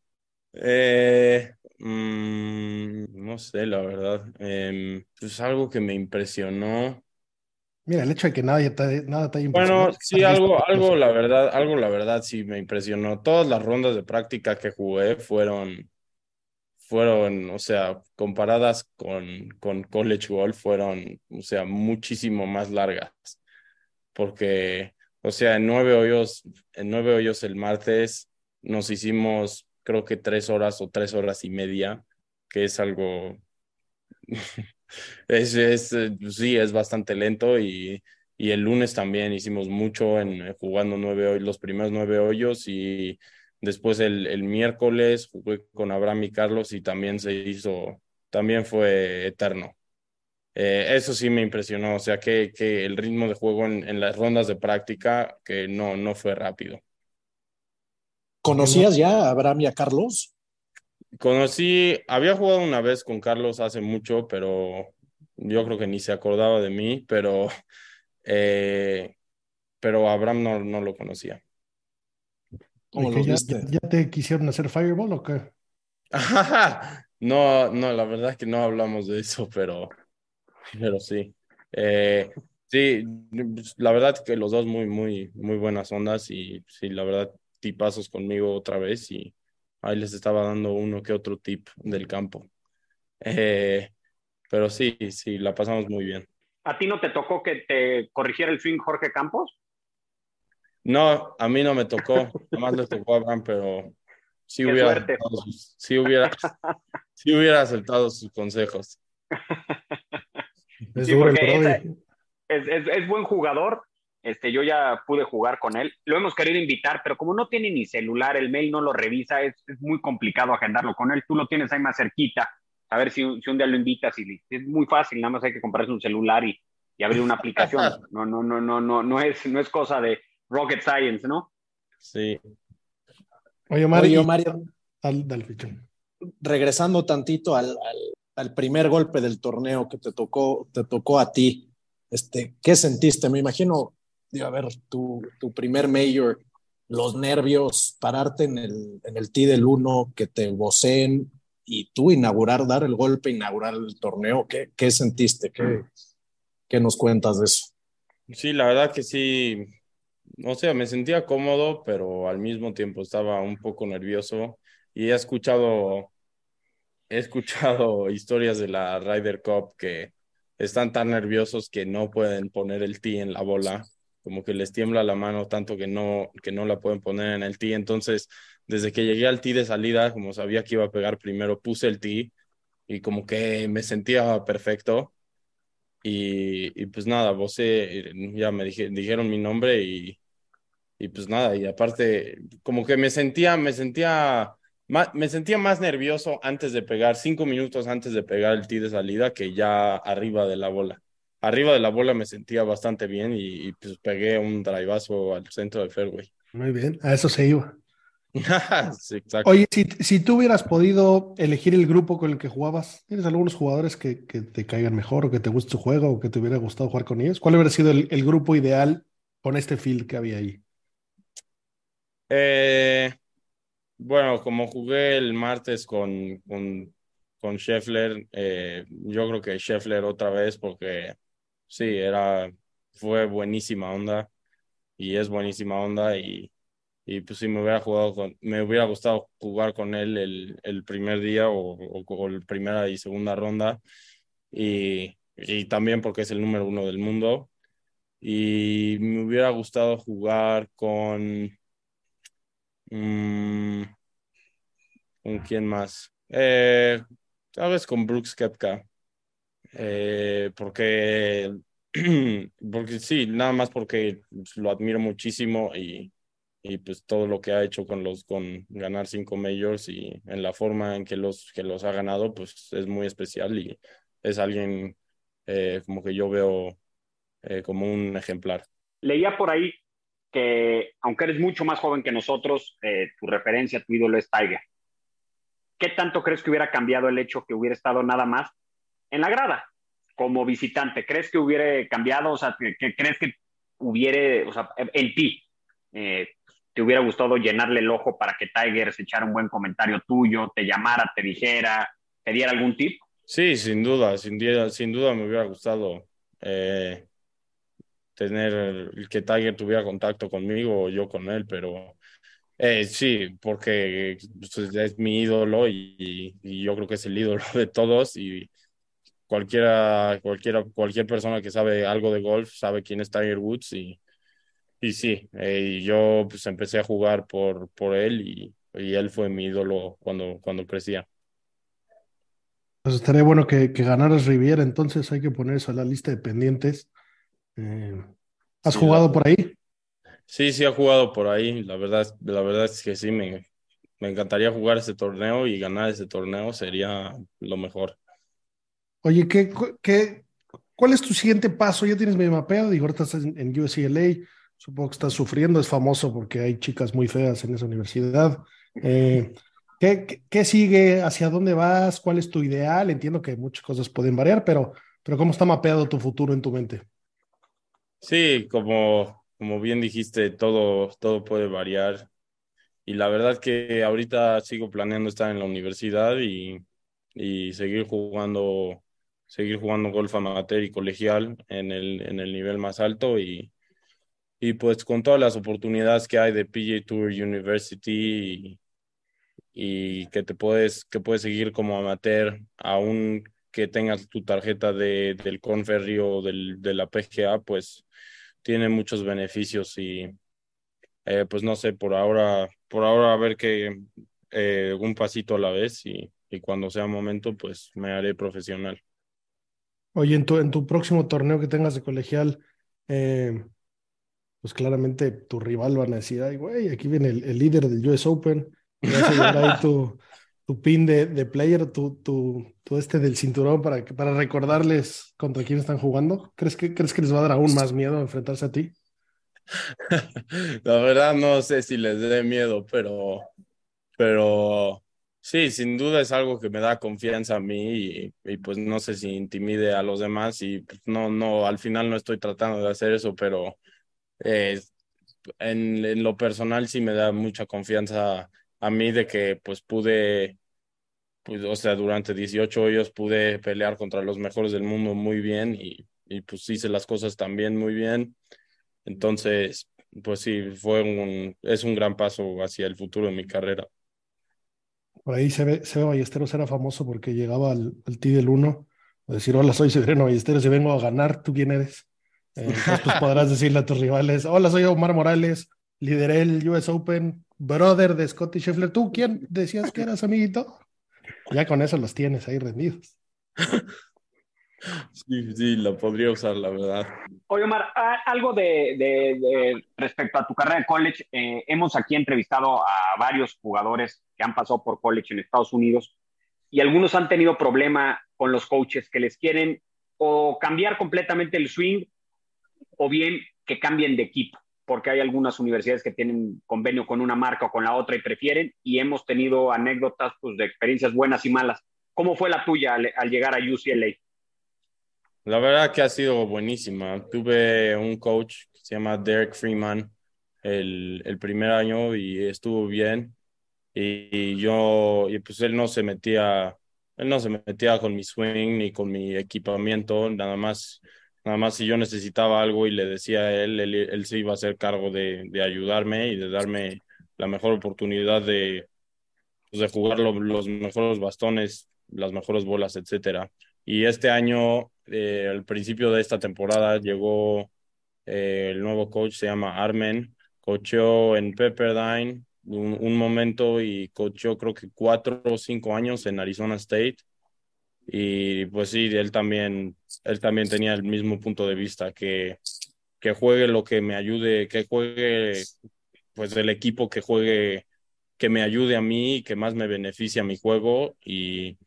Eh, Mm, no sé, la verdad. Eh, pues algo que me impresionó. Mira, el hecho de que nada te, nada te haya impresionado. Bueno, sí, algo, algo, la verdad, algo, la verdad, sí me impresionó. Todas las rondas de práctica que jugué fueron, fueron, o sea, comparadas con, con college golf, fueron, o sea, muchísimo más largas. Porque, o sea, en nueve hoyos, en nueve hoyos el martes nos hicimos creo que tres horas o tres horas y media, que es algo, es, es, eh, sí, es bastante lento y, y el lunes también hicimos mucho en jugando nueve los primeros nueve hoyos y después el, el miércoles jugué con Abraham y Carlos y también se hizo, también fue eterno. Eh, eso sí me impresionó, o sea que, que el ritmo de juego en, en, las rondas de práctica que no, no fue rápido. ¿Conocías ya a Abraham y a Carlos? Conocí, había jugado una vez con Carlos hace mucho, pero yo creo que ni se acordaba de mí, pero, eh, pero Abraham no, no lo conocía. ¿Cómo lo ya, ¿Ya te quisieron hacer Fireball o qué? no, no, la verdad es que no hablamos de eso, pero, pero sí. Eh, sí, la verdad que los dos muy, muy, muy buenas ondas y sí, la verdad tipazos conmigo otra vez y ahí les estaba dando uno que otro tip del campo. Eh, pero sí, sí, la pasamos muy bien. ¿A ti no te tocó que te corrigiera el swing Jorge Campos? No, a mí no me tocó, nomás le tocó a Abraham, pero sí hubiera, aceptado sus, sí hubiera, sí hubiera aceptado sus consejos. Es, sí, es, es, es, buen jugador, este, yo ya pude jugar con él. Lo hemos querido invitar, pero como no tiene ni celular, el mail no lo revisa, es, es muy complicado agendarlo con él. Tú lo tienes ahí más cerquita. A ver si, si un día lo invitas y es muy fácil, nada más hay que comprarse un celular y, y abrir una aplicación. No, no, no, no, no, no es, no es cosa de rocket science, ¿no? Sí. Oye, Mario, Oye, Mario al, dale, regresando tantito al, al, al, primer golpe del torneo que te tocó, te tocó a ti, este, ¿qué sentiste? Me imagino digo, a ver, tu, tu primer mayor, los nervios, pararte en el, en el tee del 1, que te voceen y tú inaugurar, dar el golpe, inaugurar el torneo, ¿qué, qué sentiste? ¿Qué, ¿Qué nos cuentas de eso? Sí, la verdad que sí, o sea, me sentía cómodo, pero al mismo tiempo estaba un poco nervioso y he escuchado he escuchado historias de la Ryder Cup que están tan nerviosos que no pueden poner el tee en la bola, como que les tiembla la mano tanto que no, que no la pueden poner en el tee. Entonces, desde que llegué al tee de salida, como sabía que iba a pegar primero, puse el tee y como que me sentía perfecto. Y, y pues nada, vos ya me dije, dijeron mi nombre y, y pues nada, y aparte, como que me sentía, me sentía me sentía más nervioso antes de pegar, cinco minutos antes de pegar el tee de salida que ya arriba de la bola. Arriba de la bola me sentía bastante bien y, pues pegué un driveazo al centro del fairway. Muy bien, a eso se iba. sí, exacto. Oye, si, si, tú hubieras podido elegir el grupo con el que jugabas, ¿tienes algunos jugadores que, que, te caigan mejor o que te guste su juego o que te hubiera gustado jugar con ellos? ¿Cuál hubiera sido el, el grupo ideal con este field que había ahí? Eh, bueno, como jugué el martes con, con, con Scheffler, eh, yo creo que Scheffler otra vez porque sí, era, fue buenísima onda y es buenísima onda y, y pues sí me hubiera jugado me hubiera gustado jugar con él el, el primer día o, o, la primera y segunda ronda y, y también porque es el número uno del mundo y me hubiera gustado jugar con Mm, ¿Con quién más? Eh, tal con Brooks Kepka. Eh, porque, porque sí, nada más porque lo admiro muchísimo y, y pues todo lo que ha hecho con los con ganar cinco majors y en la forma en que los que los ha ganado pues es muy especial y es alguien eh, como que yo veo como un ejemplar leía por ahí que aunque eres mucho más joven que nosotros, eh, tu referencia, tu ídolo es Tiger. ¿Qué tanto crees que hubiera cambiado el hecho que hubiera estado nada más en la grada como visitante? ¿Crees que hubiera cambiado? O sea, ¿qué, crees que hubiera, o sea, en ti, eh, te hubiera gustado llenarle el ojo para que Tiger se echara un buen comentario tuyo, te llamara, te dijera, te diera algún tip? Sí, sin duda, sin sin duda me hubiera gustado. Eh, tener que Tiger tuviera contacto conmigo o yo con él, pero eh, sí, porque pues, es mi ídolo y, yo creo que es el ídolo de todos y cualquiera, cualquiera, cualquier persona que sabe algo de golf sabe quién es Tiger Woods y, y sí, eh, yo pues empecé a jugar por, por él y, y él fue mi ídolo cuando, cuando crecía. Pues estaría bueno que, que ganaras Riviera, entonces hay que poner eso a la lista de pendientes. Eh, ¿Has jugado por ahí? Sí, sí, he jugado por ahí. La verdad, la verdad es que sí, me, me encantaría jugar ese torneo y ganar ese torneo sería lo mejor. Oye, ¿qué, qué, ¿cuál es tu siguiente paso? Ya tienes medio mapeado, digo, ahorita estás en, en UCLA, supongo que estás sufriendo, es famoso porque hay chicas muy feas en esa universidad. Eh, ¿qué, ¿qué, sigue? ¿Hacia dónde vas? ¿Cuál es tu ideal? Entiendo que muchas cosas pueden variar, pero, pero ¿cómo está mapeado tu futuro en tu mente? Sí, como, como bien dijiste, todo, todo puede variar. Y la verdad que ahorita sigo planeando estar en la universidad y, y seguir jugando, seguir jugando golf amateur y colegial en el, en el nivel más alto y, y pues con todas las oportunidades que hay de PJ Tour University y, y, que te puedes, que puedes seguir como amateur aún que tengas tu tarjeta de, del Conferry o del, de la PGA, pues tiene muchos beneficios y eh, pues no sé, por ahora, por ahora a ver que eh, un pasito a la vez y, y, cuando sea momento, pues me haré profesional. Oye, en tu, en tu próximo torneo que tengas de colegial, eh, pues claramente tu rival van a decir, ay, güey, aquí viene el, el líder del US Open, vas a ahí tu, tu pin de, de player, tu, tu, tu, este del cinturón para, para recordarles contra quién están jugando? ¿Crees que, ¿Crees que les va a dar aún más miedo enfrentarse a ti? La verdad no sé si les dé miedo, pero, pero sí, sin duda es algo que me da confianza a mí y, y pues no sé si intimide a los demás y pues no, no, al final no estoy tratando de hacer eso, pero eh, en, en lo personal sí me da mucha confianza a mí de que pues pude, pues, o sea, durante 18 años pude pelear contra los mejores del mundo muy bien y, y pues hice las cosas también muy bien. Entonces, pues sí, fue un, es un gran paso hacia el futuro de mi carrera. Por ahí se ve, se ve Ballesteros era famoso porque llegaba al, al T del 1 a decir, hola, soy Severino Ballesteros y vengo a ganar, ¿tú quién eres? Eh, entonces pues podrás decirle a tus rivales, hola, soy Omar Morales, lideré el US Open, brother de Scotty Scheffler, ¿tú quién decías que eras, amiguito? Ya con eso los tienes ahí rendidos. Sí, sí, la podría usar, la verdad. Oye, Omar, algo de, de, de respecto a tu carrera de college. Eh, hemos aquí entrevistado a varios jugadores que han pasado por college en Estados Unidos y algunos han tenido problema con los coaches que les quieren o cambiar completamente el swing o bien que cambien de equipo, porque hay algunas universidades que tienen convenio con una marca o con la otra y prefieren, y hemos tenido anécdotas pues, de experiencias buenas y malas. ¿Cómo fue la tuya al, al llegar a UCLA? La verdad que ha sido buenísima. Tuve un coach que se llama Derek Freeman el, el primer año y estuvo bien. Y, y, yo, y pues él no se metía, él no se metía con mi swing ni con mi equipamiento, nada más, nada más si yo necesitaba algo y le decía a él, él, él se iba a hacer cargo de, ayudarme y de darme la mejor oportunidad de, pues jugar lo, los mejores bastones, las mejores bolas, etcétera. Y este año, eh, al principio de esta temporada, llegó eh, el nuevo coach, se llama Armen, cocheó en Pepperdine un, momento y cocheó creo que cuatro o cinco años en Arizona State. Y pues sí, él también, él también tenía el mismo punto de vista, que, que juegue lo que me ayude, que juegue pues el equipo que juegue, que me ayude a mí, que más me beneficie a mi juego y,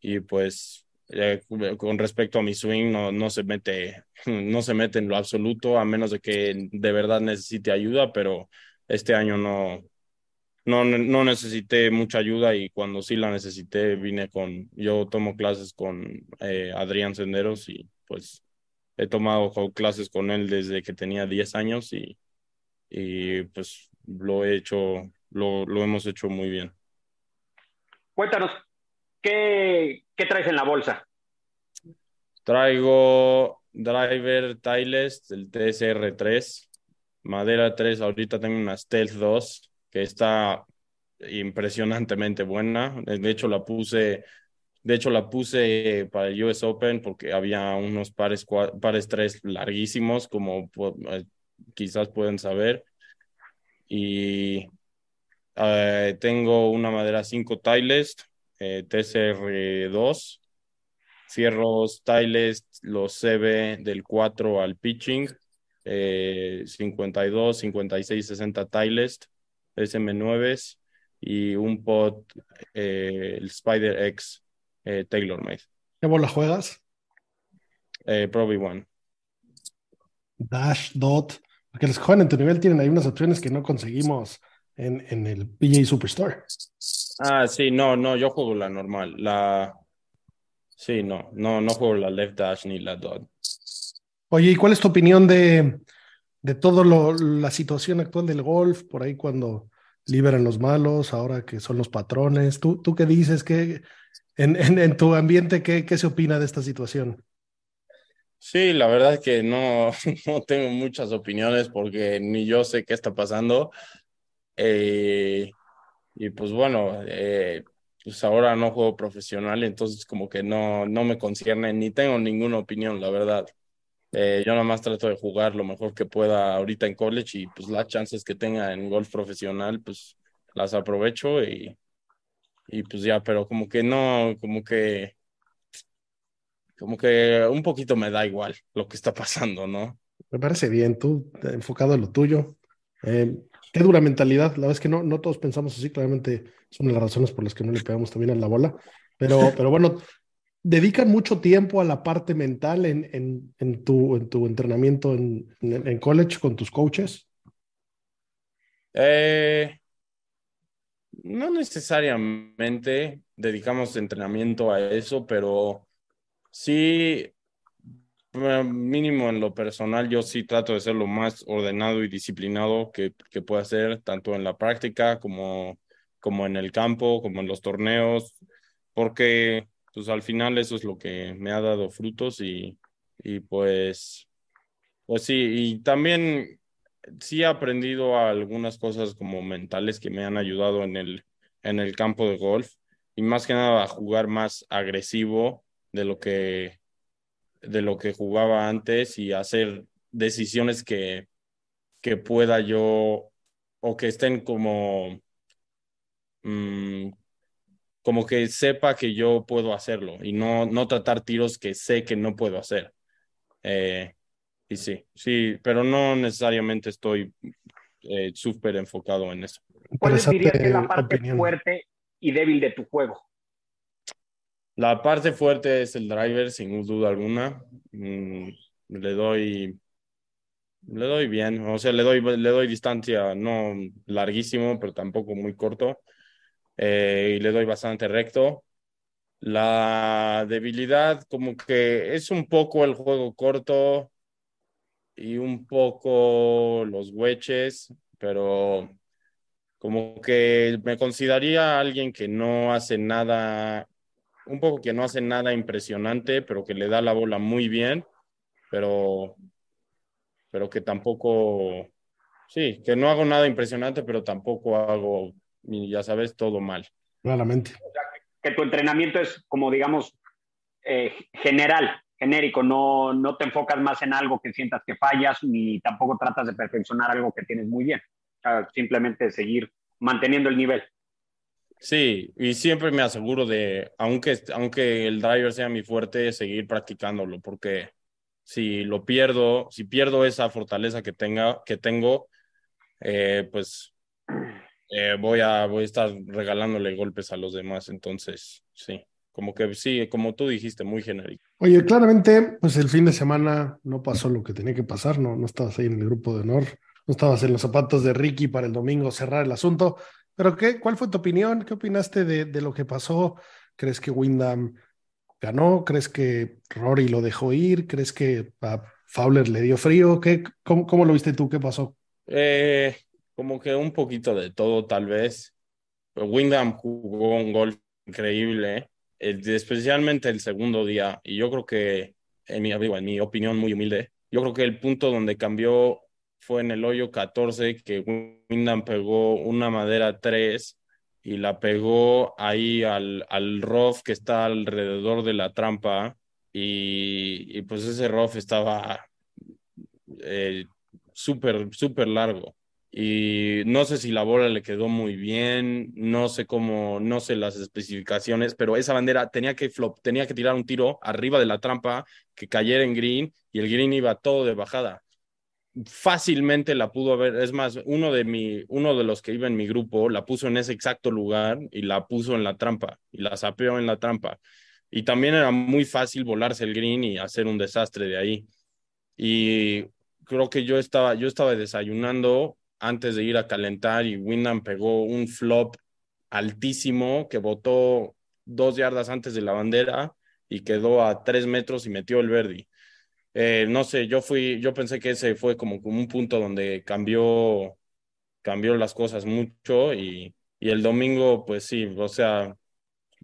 y pues eh, con respecto a mi swing, no, no, se mete, no se mete en lo absoluto, a menos de que de verdad necesite ayuda, pero este año no, no, no necesité mucha ayuda y cuando sí la necesité vine con, yo tomo clases con eh, Adrián Senderos y pues he tomado clases con él desde que tenía 10 años y, y pues lo he hecho, lo, lo hemos hecho muy bien. Cuéntanos, ¿qué, qué traes en la bolsa? Traigo driver Titleist, el TSR3, madera 3, ahorita tengo una Stealth 2 que está impresionantemente buena. De hecho la puse de hecho la puse para el US Open porque había unos pares pares 3 larguísimos como eh, quizás pueden saber. Y eh, tengo una madera 5 Titleist eh, TSR2 Fierros, Tiles, los CB del 4 al pitching, eh, 52, 56, 60 Tiles, SM9 y un pot, eh, el Spider X eh, TaylorMade. ¿Qué bola juegas? Eh, Pro V1. Dash, Dot, porque los que juegan en tu nivel tienen ahí unas opciones que no conseguimos en, en el PGA Superstore. Ah, sí, no, no, yo juego la normal, la Sí, no, no, no juego la left dash ni la dot. Oye, ¿y cuál es tu opinión de, de todo lo, la situación actual del golf? Por ahí cuando liberan los malos, ahora que son los patrones. ¿Tú, tú qué dices? ¿Qué, en, en, en tu ambiente, ¿qué, ¿qué se opina de esta situación? Sí, la verdad es que no, no tengo muchas opiniones porque ni yo sé qué está pasando. Eh, y pues bueno, eh, pues ahora no juego profesional, entonces como que no, no me concierne ni tengo ninguna opinión, la verdad. Eh, yo nada más trato de jugar lo mejor que pueda ahorita en college y pues las chances que tenga en golf profesional, pues las aprovecho y, y pues ya, pero como que no, como que, como que un poquito me da igual lo que está pasando, ¿no? Me parece bien, tú enfocado en lo tuyo. Eh, Qué dura mentalidad. La verdad es que no, no todos pensamos así. Claramente son las razones por las que no le pegamos también a la bola. Pero, pero bueno, ¿dedican mucho tiempo a la parte mental en, en, tu, en tu entrenamiento en, college con tus coaches? Eh, no necesariamente dedicamos entrenamiento a eso, pero sí mínimo en lo personal, yo sí trato de ser lo más ordenado y disciplinado que, que pueda ser, tanto en la práctica como, como en el campo, como en los torneos, porque pues al final eso es lo que me ha dado frutos y, y pues, pues sí, y también sí he aprendido algunas cosas como mentales que me han ayudado en el, en el campo de golf y más que nada a jugar más agresivo de lo que de lo que jugaba antes y hacer decisiones que, que pueda yo o que estén como mm, como que sepa que yo puedo hacerlo y no, no tratar tiros que sé que no puedo hacer. Eh, y sí, sí, pero no necesariamente estoy eh, súper enfocado en eso. ¿Cuál dirías que es la parte fuerte y débil de tu juego? La parte fuerte es el driver, sin duda alguna. Mm, le doy le doy bien, o sea, le doy, le doy distancia no larguísimo, pero tampoco muy corto. Eh, y le doy bastante recto. La debilidad, como que es un poco el juego corto y un poco los hueches, pero como que me consideraría alguien que no hace nada, un poco que no hace nada impresionante, pero que le da la bola muy bien, pero, pero que tampoco, sí, que no hago nada impresionante, pero tampoco hago y ya sabes, todo mal. Claramente. que tu entrenamiento es como, digamos, eh, general, genérico, no, no te enfocas más en algo que sientas que fallas, ni tampoco tratas de perfeccionar algo que tienes muy bien. simplemente seguir manteniendo el nivel. Sí, y siempre me aseguro de, aunque, aunque el driver sea mi fuerte, seguir practicándolo, porque si lo pierdo, si pierdo esa fortaleza que, tenga, que tengo, eh, pues eh, voy, a, voy a estar regalándole golpes a los demás. Entonces, sí, como que sí, como tú dijiste, muy genérico. Oye, claramente, pues el fin de semana no pasó lo que tenía que pasar, no, no estabas ahí en el grupo de honor, no estabas en los zapatos de Ricky para el domingo cerrar el asunto. Pero, ¿qué, ¿cuál fue tu opinión? ¿Qué opinaste de, de lo que pasó? ¿Crees que Wyndham ganó? ¿Crees que Rory lo dejó ir? ¿Crees que a Fowler le dio frío? ¿Qué, cómo, ¿Cómo lo viste tú? ¿Qué pasó? Eh, como que un poquito de todo, tal vez. Wyndham jugó un golf increíble, eh, especialmente el segundo día. Y yo creo que, en mi, en mi opinión muy humilde, yo creo que el punto donde cambió fue en el hoyo 14, que Wyndham pegó una madera 3 y la pegó ahí al, al rough que está alrededor de la trampa. Y, y pues ese rough estaba eh, súper, súper largo y no sé si la bola le quedó muy bien, no sé cómo, no sé las especificaciones, pero esa bandera tenía que flop, tenía que tirar un tiro arriba de la trampa que cayera en green y el green iba todo de bajada. Fácilmente la pudo haber, es más, uno de mi, uno de los que iba en mi grupo la puso en ese exacto lugar y la puso en la trampa y la sapeó en la trampa. Y también era muy fácil volarse el green y hacer un desastre de ahí. Y creo que yo estaba, yo estaba desayunando antes de ir a calentar y Wyndham pegó un flop altísimo que botó dos yardas antes de la bandera y quedó a tres metros y metió el verde. Eh, no sé, yo fui, yo pensé que ese fue como, un punto donde cambió, cambió las cosas mucho y, y el domingo, pues sí, o sea,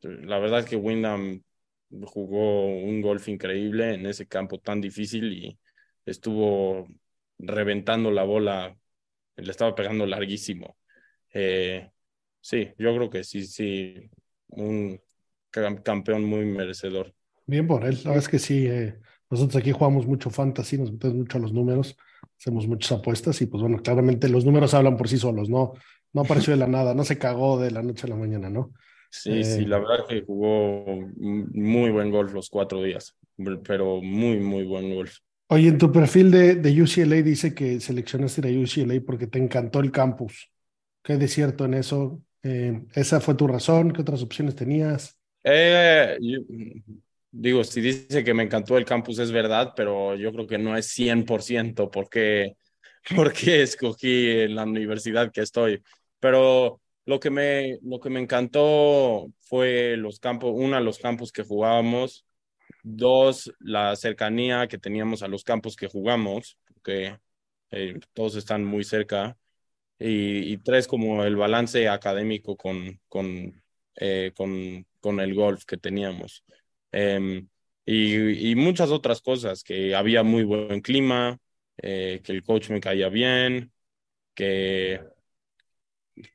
la verdad es que Wyndham jugó un golf increíble en ese campo tan difícil y estuvo reventando la bola le estaba pegando larguísimo. Eh, sí, yo creo que sí, sí, un campeón muy merecedor. Bien por él, la verdad es que sí, eh, nosotros aquí jugamos mucho fantasy, nos metemos mucho a los números, hacemos muchas apuestas y pues bueno, claramente los números hablan por sí solos, no, no apareció de la nada, no se cagó de la noche a la mañana, ¿no? Sí, sí, eh, la verdad que jugó muy buen golf los cuatro días, pero muy, muy buen golf. Oye, en tu perfil de, de UCLA dice que seleccionaste ir a UCLA porque te encantó el campus. ¿Qué es de cierto en eso? Eh, ¿Esa fue tu razón? ¿Qué otras opciones tenías? Eh, digo, si dice que me encantó el campus es verdad, pero yo creo que no es 100% porque, porque escogí la universidad que estoy. Pero lo que me, lo que me encantó fue los campos, uno, los campos que jugábamos, Dos, la cercanía que teníamos a los campos que jugamos, que eh, todos están muy cerca. Y, tres, como el balance académico con, con, eh, con, con el golf que teníamos. Em, y, y, muchas otras cosas, que había muy buen clima, eh, que el coach me caía bien, que,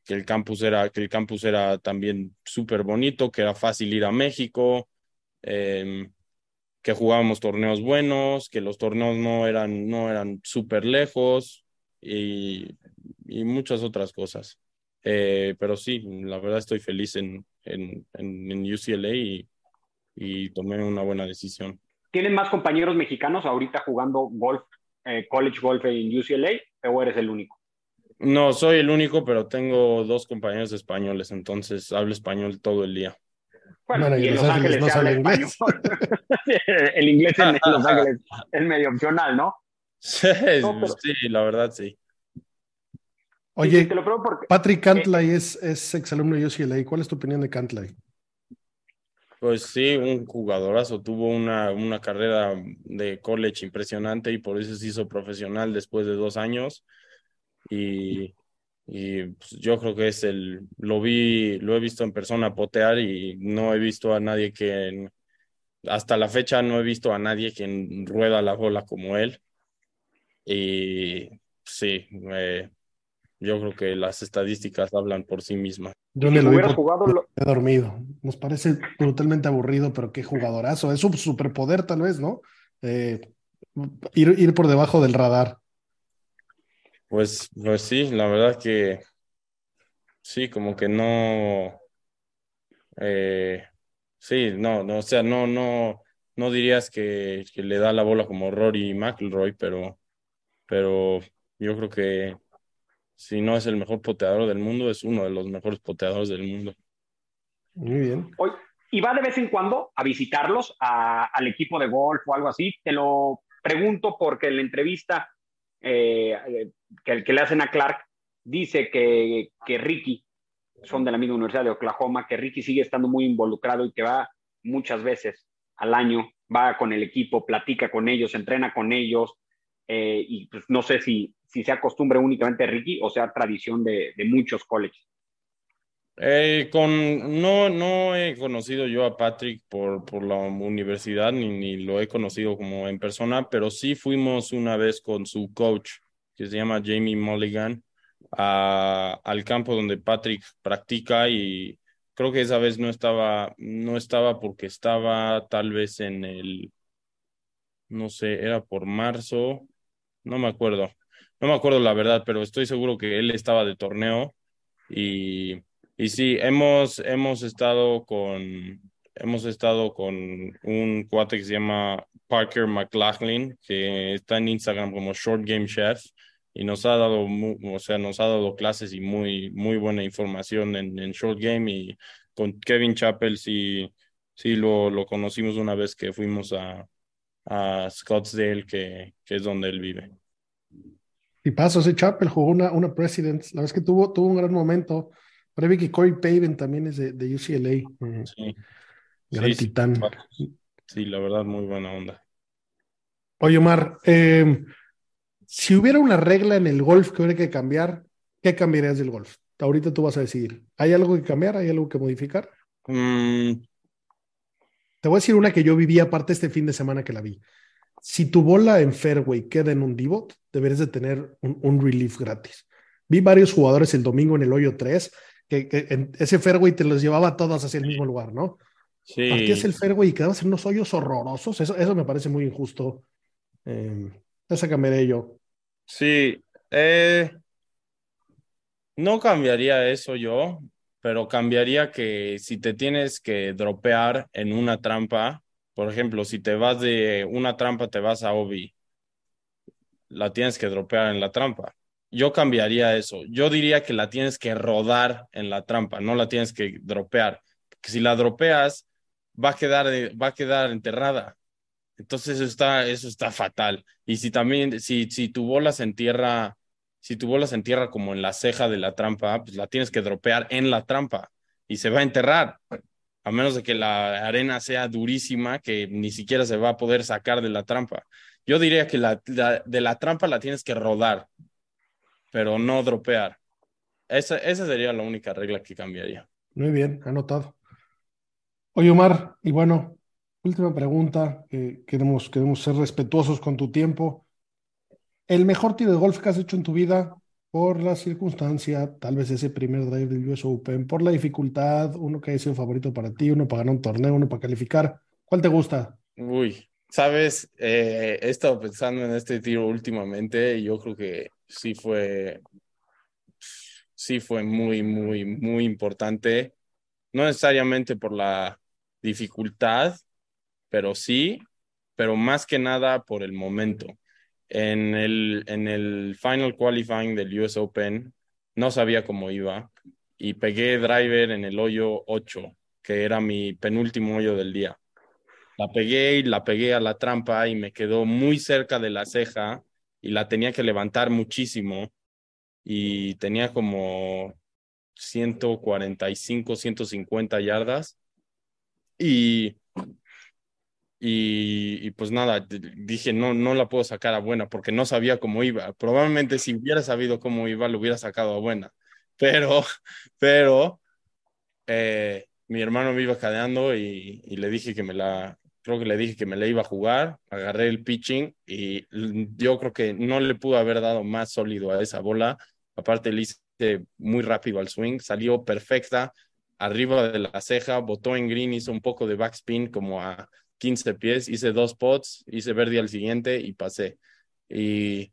que el campus era, que el campus era también súper bonito, que era fácil ir a México, em, que jugábamos torneos buenos, que los torneos no eran, no eran súper lejos y, y, muchas otras cosas. Eh, pero sí, la verdad estoy feliz en, en, en UCLA y, y tomé una buena decisión. ¿Tienen más compañeros mexicanos ahorita jugando golf, eh, college golf en UCLA o eres el único? No, soy el único, pero tengo dos compañeros españoles, entonces hablo español todo el día. Bueno, y en Los Ángeles, no se habla español. el inglés en Los Ángeles es medio opcional, ¿no? Sí, sí la verdad sí. Oye, Patrick Cantlay es, es exalumno de UCLA. ¿Cuál es tu opinión de Cantlay? Pues sí, un jugadorazo. Tuvo una, una carrera de college impresionante y por eso se hizo profesional después de dos años y, y pues, yo creo que es el, lo vi, lo he visto en persona potear y no he visto a nadie que, hasta la fecha no he visto a nadie quien rueda la bola como él. Y sí, yo creo que las estadísticas hablan por sí mismas. Yo lo jugado he dormido. Nos parece brutalmente aburrido, pero qué jugadorazo. Es un superpoder tal vez, ¿no? Eh, ir, ir por debajo del radar. Pues, pues sí, la verdad que sí, como que no, eh, sí, no, no, o sea, no, no, no dirías que, que le da la bola como Rory McIlroy, pero, pero yo creo que si no es el mejor poteador del mundo, es uno de los mejores poteadores del mundo. Muy bien. Hoy, y va de vez en cuando a visitarlos al equipo de golf o algo así. Te lo pregunto porque en la entrevista eh, que el que le hacen a Clark dice que, que Ricky, son de la misma Universidad de Oklahoma, que Ricky sigue estando muy involucrado y que va muchas veces al año, va con el equipo, platica con ellos, entrena con ellos, eh, y pues no sé si, si sea costumbre únicamente de Ricky o sea tradición de, de muchos colleges. Eh, con, no, no he conocido yo a Patrick por, por la universidad, ni, ni lo he conocido como en persona, pero sí fuimos una vez con su coach, que se llama Jamie Mulligan, al campo donde Patrick practica y creo que esa vez no estaba, no estaba porque estaba tal vez en el, no sé, era por marzo, no me acuerdo, no me acuerdo la verdad, pero estoy seguro que él estaba de torneo y y sí, hemos, hemos estado con hemos estado con un cuate que se llama Parker McLaughlin, que está en Instagram como Short Game Chef, y nos ha dado, o sea, nos ha dado clases y muy, muy buena información en, en Short Game. Y con Kevin Chappell sí, sí lo, lo conocimos una vez que fuimos a, a Scottsdale, que, que es donde él vive. Y paso, ese Chappell jugó una, una President, la vez que tuvo, tuvo un gran momento Parece que Corey Paven también es de, de UCLA. Sí. Gran titán. Sí, la verdad, muy buena onda. Oye, Omar, eh, si hubiera una regla en el golf que hubiera que cambiar, ¿qué cambiarías del golf? Ahorita tú vas a decidir. ¿Hay algo que cambiar? ¿Hay algo que modificar? Mm. Te voy a decir una que yo viví aparte este fin de semana que la vi. Si tu bola en fairway queda en un divot, deberías de tener un, un relief gratis. Vi varios jugadores el domingo en el hoyo 3 que, ese fairway te los llevaba todos hacia el mismo lugar, ¿no? Sí. es el fairway y quedabas en unos hoyos horrorosos. Eso, eso me parece muy injusto. Eh, esa cambiaré yo. Sí. Eh, no cambiaría eso yo, pero cambiaría que si te tienes que dropear en una trampa, por ejemplo, si te vas de una trampa, te vas a Obi, la tienes que dropear en la trampa yo cambiaría eso. Yo diría que la tienes que rodar en la trampa, no la tienes que dropear. Porque si la dropeas, va a quedar, va a quedar enterrada. Entonces eso está, eso está fatal. Y si también, si, si tu bola se entierra, si tu bola se entierra como en la ceja de la trampa, pues la tienes que dropear en la trampa y se va a enterrar. A menos de que la arena sea durísima, que ni siquiera se va a poder sacar de la trampa. Yo diría que la, de la trampa la tienes que rodar pero no dropear. Esa, esa sería la única regla que cambiaría. Muy bien, anotado. Oye, Omar, y bueno, última pregunta, queremos, queremos ser respetuosos con tu tiempo. ¿El mejor tiro de golf que has hecho en tu vida por la circunstancia, tal vez ese primer drive del US Open, por la dificultad, uno que haya sido favorito para ti, uno para ganar un torneo, uno para calificar. ¿Cuál te gusta? Uy, sabes, eh, he estado pensando en este tiro últimamente y yo creo que sí fue, sí fue muy, muy, muy importante. No necesariamente por la dificultad, pero sí, pero más que nada por el momento. En el, en el final qualifying del US Open no sabía cómo iba y pegué driver en el hoyo 8, que era mi penúltimo hoyo del día. La pegué y la pegué a la trampa y me quedó muy cerca de la ceja y la tenía que levantar muchísimo y tenía como 145, 150 yardas y y, y, pues nada, dije, no, no la puedo sacar a buena porque no sabía cómo iba. Probablemente si hubiera sabido cómo iba, lo hubiera sacado a buena. Pero, pero, eh, mi hermano me iba cadeando y, y, le dije que me la, creo que le dije que me la iba a jugar, agarré el pitching y yo creo que no le pudo haber dado más sólido a esa bola. Aparte le hice muy rápido al swing, salió perfecta, arriba de la ceja, botó en green, hizo un poco de backspin como a 15 pies, hice dos pots, hice verde al siguiente y pasé. Y,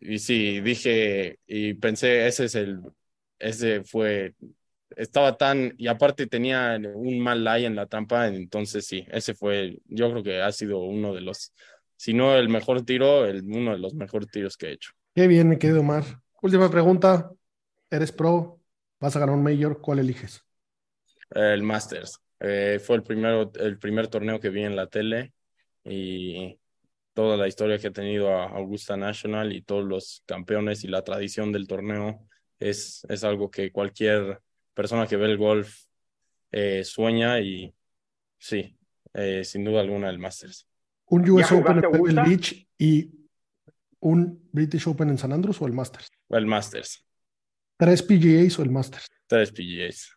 y sí, dije, y pensé, ese es el, ese fue, estaba tan, y aparte tenía un mal lie en la trampa, entonces sí, ese fue, yo creo que ha sido uno de los, si no el mejor tiro, el, uno de los mejores tiros que he hecho. Qué bien, mi querido Omar. Última pregunta, eres pro, vas a ganar un mayor, ¿cuál eliges? El Masters. Eh, fue el, primero, el primer torneo que vi en la tele y toda la historia que ha tenido a Augusta National y todos los campeones y la tradición del torneo es, es algo que cualquier persona que ve el golf eh, sueña y sí, eh, sin duda alguna el Masters. ¿Un US Open en Pebble Beach y un British Open en San Andrews o el Masters? El Masters. ¿Tres PGAs o el Masters? Tres PGAs.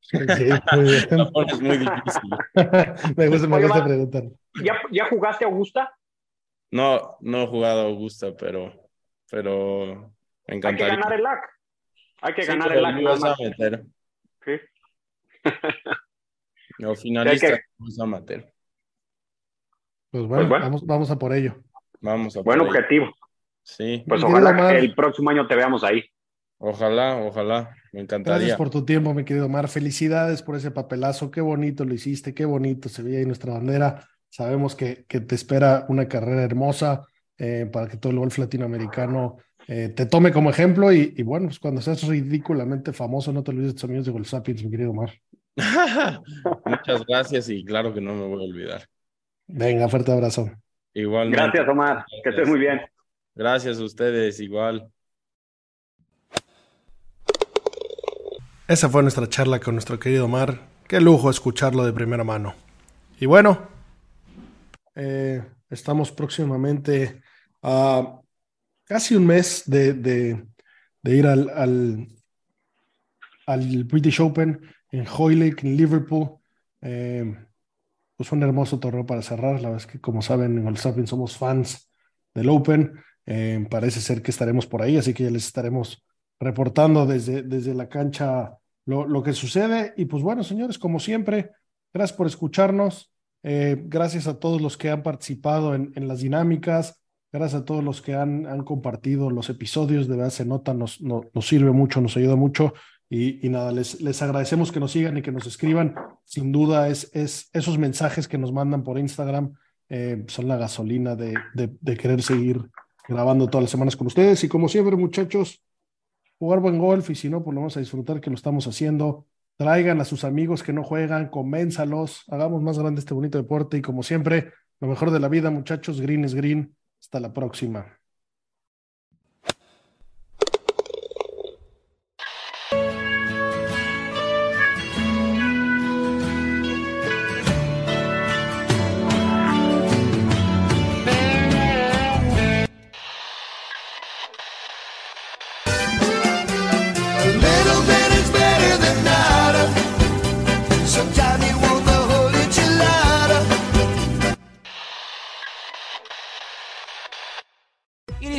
Sí, muy bien. es muy difícil. me gusta, me gusta preguntar. ¿Ya, ¿Ya jugaste Augusta? No, no he jugado Augusta, pero, pero me encantaría. Hay que ganar el LAC. Hay que Sí, ganar el nada vas a meter. Sí. No, finalista, que- vas a meter. Pues bueno, Pues bueno. Vamos, vamos a por ello. Vamos a Buen por ello. objetivo. Sí, Pues ojalá el próximo año te veamos ahí. ojalá, ojalá. Me encantaría. Gracias por tu tiempo, mi querido Omar. Felicidades por ese papelazo. Qué bonito lo hiciste, qué bonito se veía ahí nuestra bandera. Sabemos que, que te espera una carrera hermosa eh, para que todo el golf latinoamericano eh, te tome como ejemplo. Y, y bueno, pues cuando seas ridículamente famoso, no te olvides de tus amigos de Golf Sapiens, mi querido Omar. Muchas gracias y claro que no me voy a olvidar. Venga, fuerte abrazo. Igualmente. Gracias, Omar. Que estés muy bien. Gracias a ustedes, igual. Esa fue nuestra charla con nuestro querido Omar. Qué lujo escucharlo de primera mano. Y bueno, eh, estamos próximamente a casi un mes de, de- ir al, al, al British Open en Hoylake, en Liverpool. Eh, pues un hermoso torneo para cerrar. La verdad es que, como saben, en Golf Sapiens somos fans del Open. Eh, parece ser que estaremos por ahí, así que ya les estaremos reportando desde, desde la cancha lo, lo que sucede. Y pues bueno, señores, como siempre, gracias por escucharnos. Eh, gracias a todos los que han participado en, en las dinámicas. Gracias a todos los que han, han compartido los episodios. De verdad se nota, nos, no- nos sirve mucho, nos ayuda mucho. Y, y nada, les, les agradecemos que nos sigan y que nos escriban. Sin duda, es, es esos mensajes que nos mandan por Instagram eh, son la gasolina de, de, de querer seguir grabando todas las semanas con ustedes. Y como siempre, muchachos, jugar buen golf y si no, pues lo vamos a disfrutar que lo estamos haciendo. Traigan a sus amigos que no juegan, convénzalos, hagamos más grande este bonito deporte y como siempre, lo mejor de la vida, muchachos, green es green. Hasta la próxima.